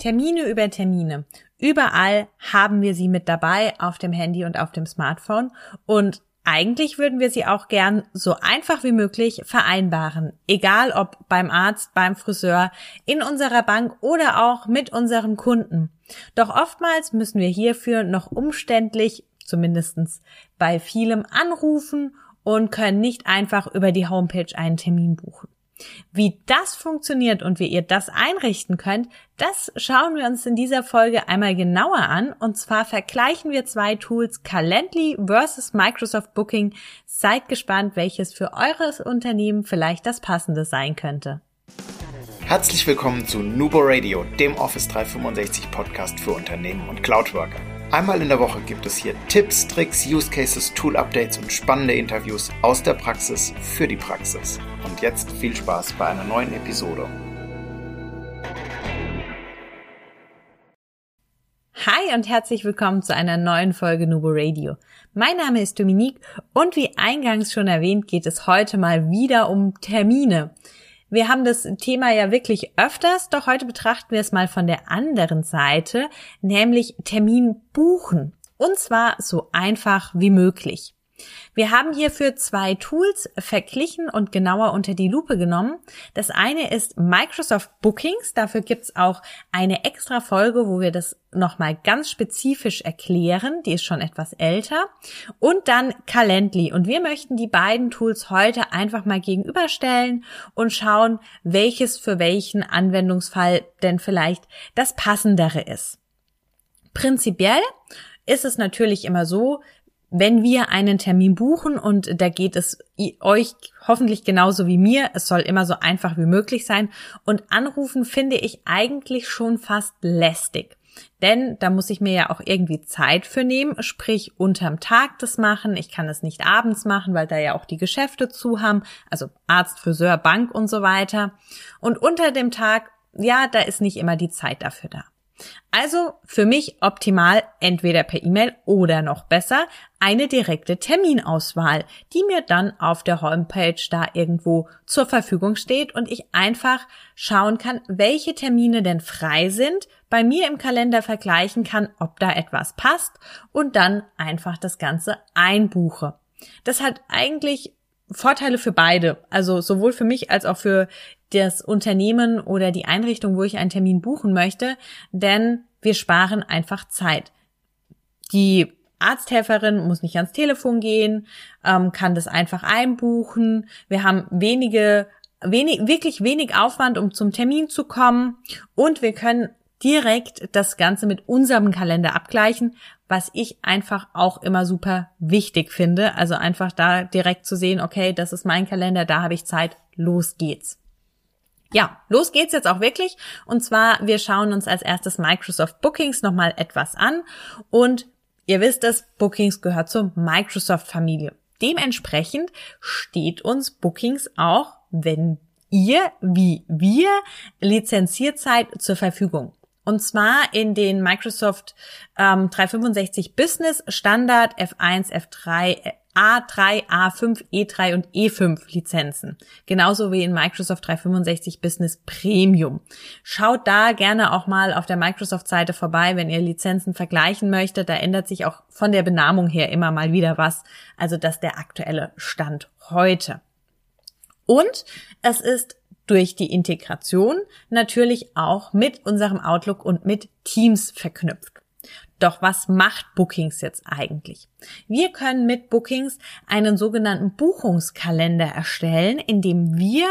Termine über Termine. Überall haben wir sie mit dabei auf dem Handy und auf dem Smartphone und eigentlich würden wir sie auch gern so einfach wie möglich vereinbaren, egal ob beim Arzt, beim Friseur, in unserer Bank oder auch mit unseren Kunden. Doch oftmals müssen wir hierfür noch umständlich, zumindestens bei vielem, anrufen und können nicht einfach über die Homepage einen Termin buchen. Wie das funktioniert und wie ihr das einrichten könnt, das schauen wir uns in dieser Folge einmal genauer an. Und zwar vergleichen wir zwei Tools Calendly versus Microsoft Booking. Seid gespannt, welches für eures Unternehmen vielleicht das passende sein könnte. Herzlich willkommen zu Nubo Radio, dem Office 365 Podcast für Unternehmen und Cloudworker. Einmal in der Woche gibt es hier Tipps, Tricks, Use Cases, Tool Updates und spannende Interviews aus der Praxis für die Praxis. Und jetzt viel Spaß bei einer neuen Episode. Hi und herzlich willkommen zu einer neuen Folge Nubo Radio. Mein Name ist Dominique und wie eingangs schon erwähnt geht es heute mal wieder um Termine. Wir haben das Thema ja wirklich öfters, doch heute betrachten wir es mal von der anderen Seite, nämlich Termin buchen. Und zwar so einfach wie möglich. Wir haben hierfür zwei Tools verglichen und genauer unter die Lupe genommen. Das eine ist Microsoft Bookings. Dafür gibt's auch eine extra Folge, wo wir das nochmal ganz spezifisch erklären. Die ist schon etwas älter. Und dann Calendly. Und wir möchten die beiden Tools heute einfach mal gegenüberstellen und schauen, welches für welchen Anwendungsfall denn vielleicht das passendere ist. Prinzipiell ist es natürlich immer so, wenn wir einen Termin buchen und da geht es euch hoffentlich genauso wie mir, es soll immer so einfach wie möglich sein und anrufen finde ich eigentlich schon fast lästig. Denn da muss ich mir ja auch irgendwie Zeit für nehmen, sprich unterm Tag das machen. Ich kann es nicht abends machen, weil da ja auch die Geschäfte zu haben, also Arzt, Friseur, Bank und so weiter. Und unter dem Tag, ja, da ist nicht immer die Zeit dafür da. Also für mich optimal entweder per E-Mail oder noch besser eine direkte Terminauswahl, die mir dann auf der Homepage da irgendwo zur Verfügung steht und ich einfach schauen kann, welche Termine denn frei sind, bei mir im Kalender vergleichen kann, ob da etwas passt und dann einfach das Ganze einbuche. Das hat eigentlich Vorteile für beide, also sowohl für mich als auch für das Unternehmen oder die Einrichtung, wo ich einen Termin buchen möchte, denn wir sparen einfach Zeit. Die Arzthelferin muss nicht ans Telefon gehen, ähm, kann das einfach einbuchen. Wir haben wenige, wenig, wirklich wenig Aufwand, um zum Termin zu kommen und wir können direkt das Ganze mit unserem Kalender abgleichen, was ich einfach auch immer super wichtig finde. Also einfach da direkt zu sehen, okay, das ist mein Kalender, da habe ich Zeit, los geht's. Ja, los geht's jetzt auch wirklich. Und zwar, wir schauen uns als erstes Microsoft Bookings nochmal etwas an. Und ihr wisst es, Bookings gehört zur Microsoft-Familie. Dementsprechend steht uns Bookings auch, wenn ihr wie wir lizenziert seid, zur Verfügung. Und zwar in den Microsoft ähm, 365 Business Standard F1, F3, A3, A5, E3 und E5 Lizenzen. Genauso wie in Microsoft 365 Business Premium. Schaut da gerne auch mal auf der Microsoft-Seite vorbei, wenn ihr Lizenzen vergleichen möchtet. Da ändert sich auch von der Benamung her immer mal wieder was. Also das ist der aktuelle Stand heute. Und es ist durch die Integration natürlich auch mit unserem Outlook und mit Teams verknüpft. Doch was macht Bookings jetzt eigentlich? Wir können mit Bookings einen sogenannten Buchungskalender erstellen, in dem wir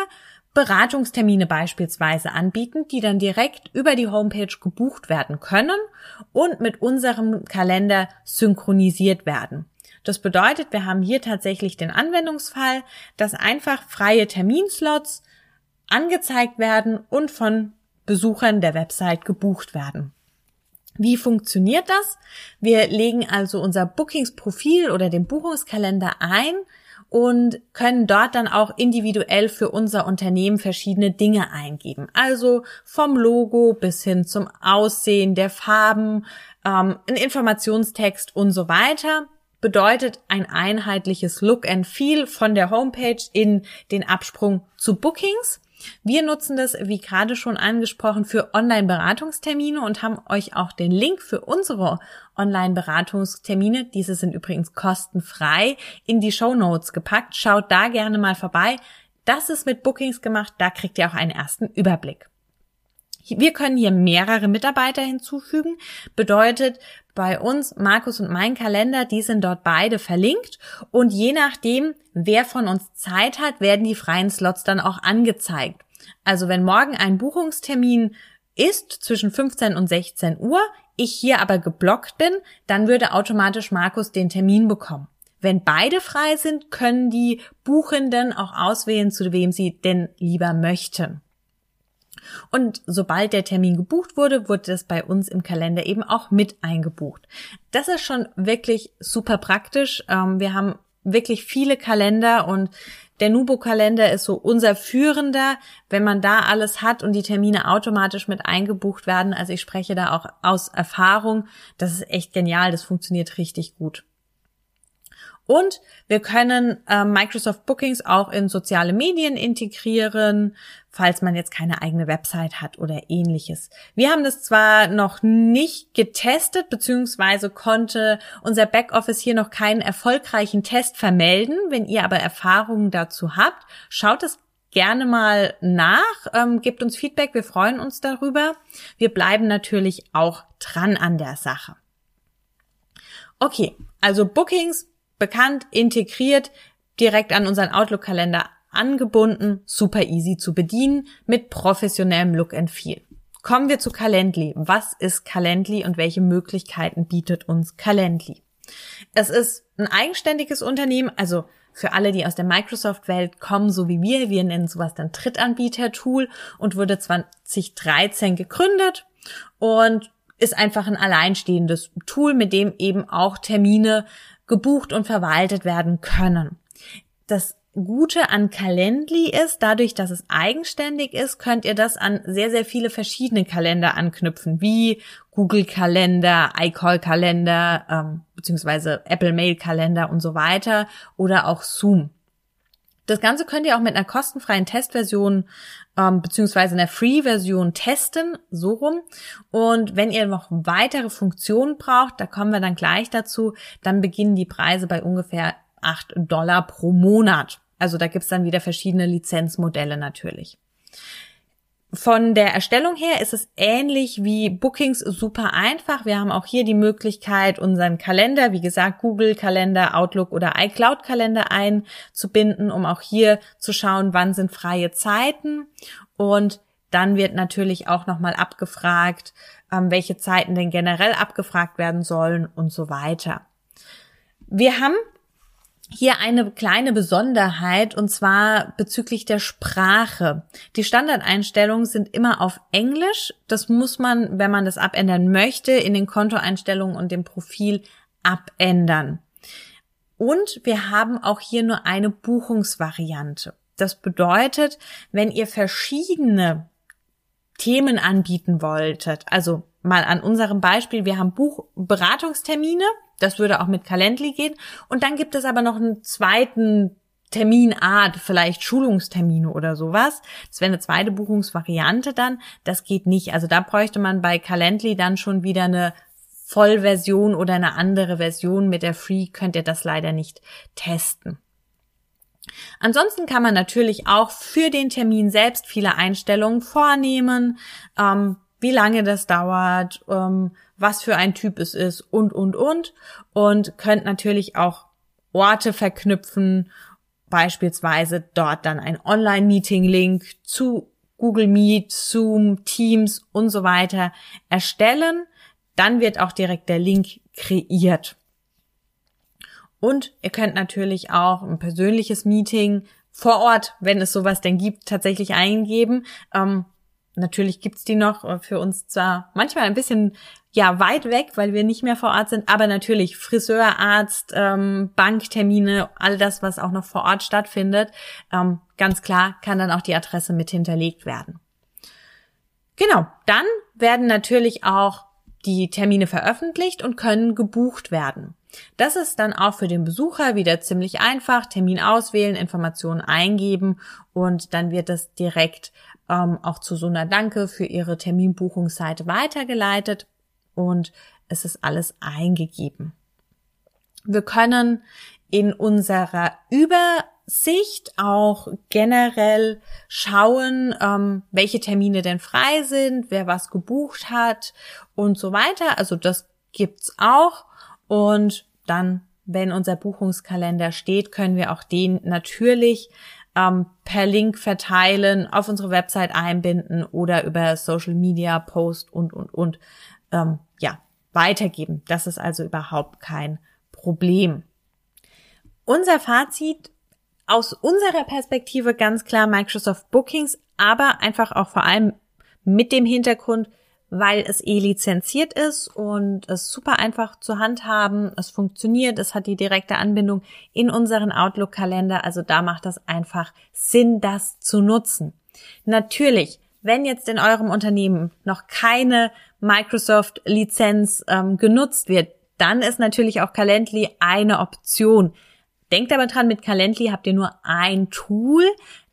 Beratungstermine beispielsweise anbieten, die dann direkt über die Homepage gebucht werden können und mit unserem Kalender synchronisiert werden. Das bedeutet, wir haben hier tatsächlich den Anwendungsfall, dass einfach freie Terminslots angezeigt werden und von Besuchern der Website gebucht werden. Wie funktioniert das? Wir legen also unser Bookingsprofil oder den Buchungskalender ein und können dort dann auch individuell für unser Unternehmen verschiedene Dinge eingeben. Also vom Logo bis hin zum Aussehen der Farben, ähm, ein Informationstext und so weiter. Bedeutet ein einheitliches Look and Feel von der Homepage in den Absprung zu Bookings. Wir nutzen das, wie gerade schon angesprochen, für Online-Beratungstermine und haben euch auch den Link für unsere Online-Beratungstermine, diese sind übrigens kostenfrei, in die Show Notes gepackt. Schaut da gerne mal vorbei. Das ist mit Bookings gemacht, da kriegt ihr auch einen ersten Überblick. Wir können hier mehrere Mitarbeiter hinzufügen. Bedeutet, bei uns, Markus und mein Kalender, die sind dort beide verlinkt. Und je nachdem, wer von uns Zeit hat, werden die freien Slots dann auch angezeigt. Also wenn morgen ein Buchungstermin ist zwischen 15 und 16 Uhr, ich hier aber geblockt bin, dann würde automatisch Markus den Termin bekommen. Wenn beide frei sind, können die Buchenden auch auswählen, zu wem sie denn lieber möchten. Und sobald der Termin gebucht wurde, wurde das bei uns im Kalender eben auch mit eingebucht. Das ist schon wirklich super praktisch. Ähm, wir haben wirklich viele Kalender und der Nubo-Kalender ist so unser führender, wenn man da alles hat und die Termine automatisch mit eingebucht werden. Also ich spreche da auch aus Erfahrung. Das ist echt genial. Das funktioniert richtig gut. Und wir können äh, Microsoft Bookings auch in soziale Medien integrieren, falls man jetzt keine eigene Website hat oder ähnliches. Wir haben das zwar noch nicht getestet, beziehungsweise konnte unser Backoffice hier noch keinen erfolgreichen Test vermelden. Wenn ihr aber Erfahrungen dazu habt, schaut es gerne mal nach, ähm, gebt uns Feedback, wir freuen uns darüber. Wir bleiben natürlich auch dran an der Sache. Okay, also Bookings bekannt, integriert, direkt an unseren Outlook-Kalender angebunden, super easy zu bedienen, mit professionellem Look and Feel. Kommen wir zu Calendly. Was ist Calendly und welche Möglichkeiten bietet uns Calendly? Es ist ein eigenständiges Unternehmen, also für alle, die aus der Microsoft-Welt kommen, so wie wir, wir nennen sowas dann Drittanbieter-Tool und wurde 2013 gegründet und ist einfach ein alleinstehendes Tool, mit dem eben auch Termine gebucht und verwaltet werden können. Das Gute an Calendly ist, dadurch, dass es eigenständig ist, könnt ihr das an sehr, sehr viele verschiedene Kalender anknüpfen, wie Google Kalender, iCall Kalender, ähm, beziehungsweise Apple Mail Kalender und so weiter oder auch Zoom. Das Ganze könnt ihr auch mit einer kostenfreien Testversion ähm, beziehungsweise einer Free-Version testen, so rum. Und wenn ihr noch weitere Funktionen braucht, da kommen wir dann gleich dazu, dann beginnen die Preise bei ungefähr 8 Dollar pro Monat. Also da gibt's dann wieder verschiedene Lizenzmodelle natürlich. Von der Erstellung her ist es ähnlich wie Bookings super einfach. Wir haben auch hier die Möglichkeit, unseren Kalender, wie gesagt, Google Kalender, Outlook oder iCloud Kalender einzubinden, um auch hier zu schauen, wann sind freie Zeiten. Und dann wird natürlich auch nochmal abgefragt, ähm, welche Zeiten denn generell abgefragt werden sollen und so weiter. Wir haben hier eine kleine Besonderheit und zwar bezüglich der Sprache. Die Standardeinstellungen sind immer auf Englisch. Das muss man, wenn man das abändern möchte, in den Kontoeinstellungen und dem Profil abändern. Und wir haben auch hier nur eine Buchungsvariante. Das bedeutet, wenn ihr verschiedene Themen anbieten wolltet, also mal an unserem Beispiel, wir haben Buchberatungstermine, das würde auch mit Calendly gehen. Und dann gibt es aber noch einen zweiten Terminart, vielleicht Schulungstermine oder sowas. Das wäre eine zweite Buchungsvariante dann. Das geht nicht. Also da bräuchte man bei Calendly dann schon wieder eine Vollversion oder eine andere Version. Mit der Free könnt ihr das leider nicht testen. Ansonsten kann man natürlich auch für den Termin selbst viele Einstellungen vornehmen, ähm, wie lange das dauert, ähm, was für ein Typ es ist und, und, und. Und könnt natürlich auch Orte verknüpfen, beispielsweise dort dann ein Online-Meeting-Link zu Google Meet, Zoom, Teams und so weiter erstellen. Dann wird auch direkt der Link kreiert. Und ihr könnt natürlich auch ein persönliches Meeting vor Ort, wenn es sowas denn gibt, tatsächlich eingeben. Ähm, natürlich gibt's die noch äh, für uns zwar manchmal ein bisschen ja weit weg, weil wir nicht mehr vor Ort sind, aber natürlich Friseur, Arzt, ähm, Banktermine, all das, was auch noch vor Ort stattfindet, ähm, ganz klar kann dann auch die Adresse mit hinterlegt werden. Genau, dann werden natürlich auch die Termine veröffentlicht und können gebucht werden. Das ist dann auch für den Besucher wieder ziemlich einfach. Termin auswählen, Informationen eingeben und dann wird das direkt ähm, auch zu so einer Danke für Ihre Terminbuchungsseite weitergeleitet und es ist alles eingegeben. Wir können in unserer Übersicht auch generell schauen, ähm, welche Termine denn frei sind, wer was gebucht hat und so weiter. Also das gibt's auch. Und dann, wenn unser Buchungskalender steht, können wir auch den natürlich ähm, per Link verteilen, auf unsere Website einbinden oder über Social Media Post und, und, und, ähm, ja, weitergeben. Das ist also überhaupt kein Problem. Unser Fazit aus unserer Perspektive ganz klar Microsoft Bookings, aber einfach auch vor allem mit dem Hintergrund, weil es eh lizenziert ist und es super einfach zu handhaben. Es funktioniert, es hat die direkte Anbindung in unseren Outlook-Kalender. Also da macht das einfach Sinn, das zu nutzen. Natürlich, wenn jetzt in eurem Unternehmen noch keine Microsoft-Lizenz ähm, genutzt wird, dann ist natürlich auch Calendly eine Option. Denkt aber dran, mit Calendly habt ihr nur ein Tool,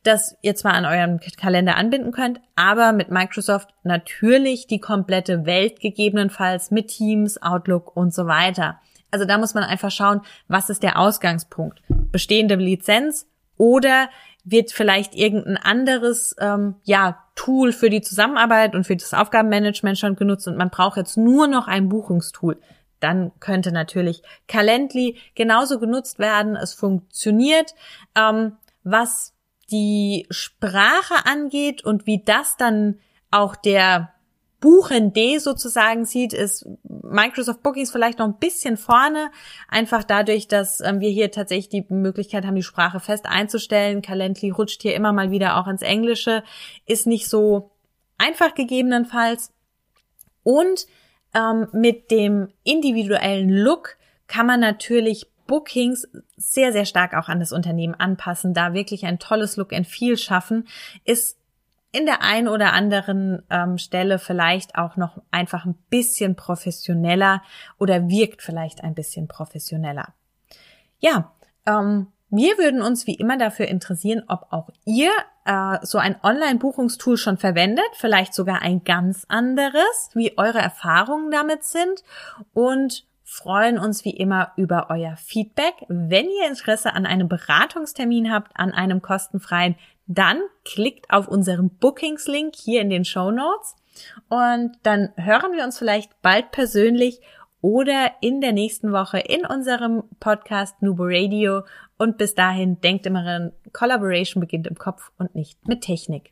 das ihr zwar an eurem Kalender anbinden könnt, aber mit Microsoft natürlich die komplette Welt gegebenenfalls mit Teams, Outlook und so weiter. Also da muss man einfach schauen, was ist der Ausgangspunkt? Bestehende Lizenz oder wird vielleicht irgendein anderes ähm, ja, Tool für die Zusammenarbeit und für das Aufgabenmanagement schon genutzt und man braucht jetzt nur noch ein Buchungstool. Dann könnte natürlich Calendly genauso genutzt werden. Es funktioniert. Ähm, was die Sprache angeht und wie das dann auch der Buchende sozusagen sieht, ist Microsoft Bookings vielleicht noch ein bisschen vorne. Einfach dadurch, dass ähm, wir hier tatsächlich die Möglichkeit haben, die Sprache fest einzustellen. Calendly rutscht hier immer mal wieder auch ins Englische. Ist nicht so einfach gegebenenfalls. Und ähm, mit dem individuellen Look kann man natürlich Bookings sehr, sehr stark auch an das Unternehmen anpassen, da wirklich ein tolles Look and Feel schaffen, ist in der einen oder anderen ähm, Stelle vielleicht auch noch einfach ein bisschen professioneller oder wirkt vielleicht ein bisschen professioneller. Ja, ähm, wir würden uns wie immer dafür interessieren, ob auch ihr äh, so ein Online-Buchungstool schon verwendet, vielleicht sogar ein ganz anderes, wie eure Erfahrungen damit sind und freuen uns wie immer über euer Feedback. Wenn ihr Interesse an einem Beratungstermin habt, an einem kostenfreien, dann klickt auf unseren Bookings-Link hier in den Show Notes und dann hören wir uns vielleicht bald persönlich oder in der nächsten Woche in unserem Podcast Nubo Radio. Und bis dahin denkt immer an, Collaboration beginnt im Kopf und nicht mit Technik.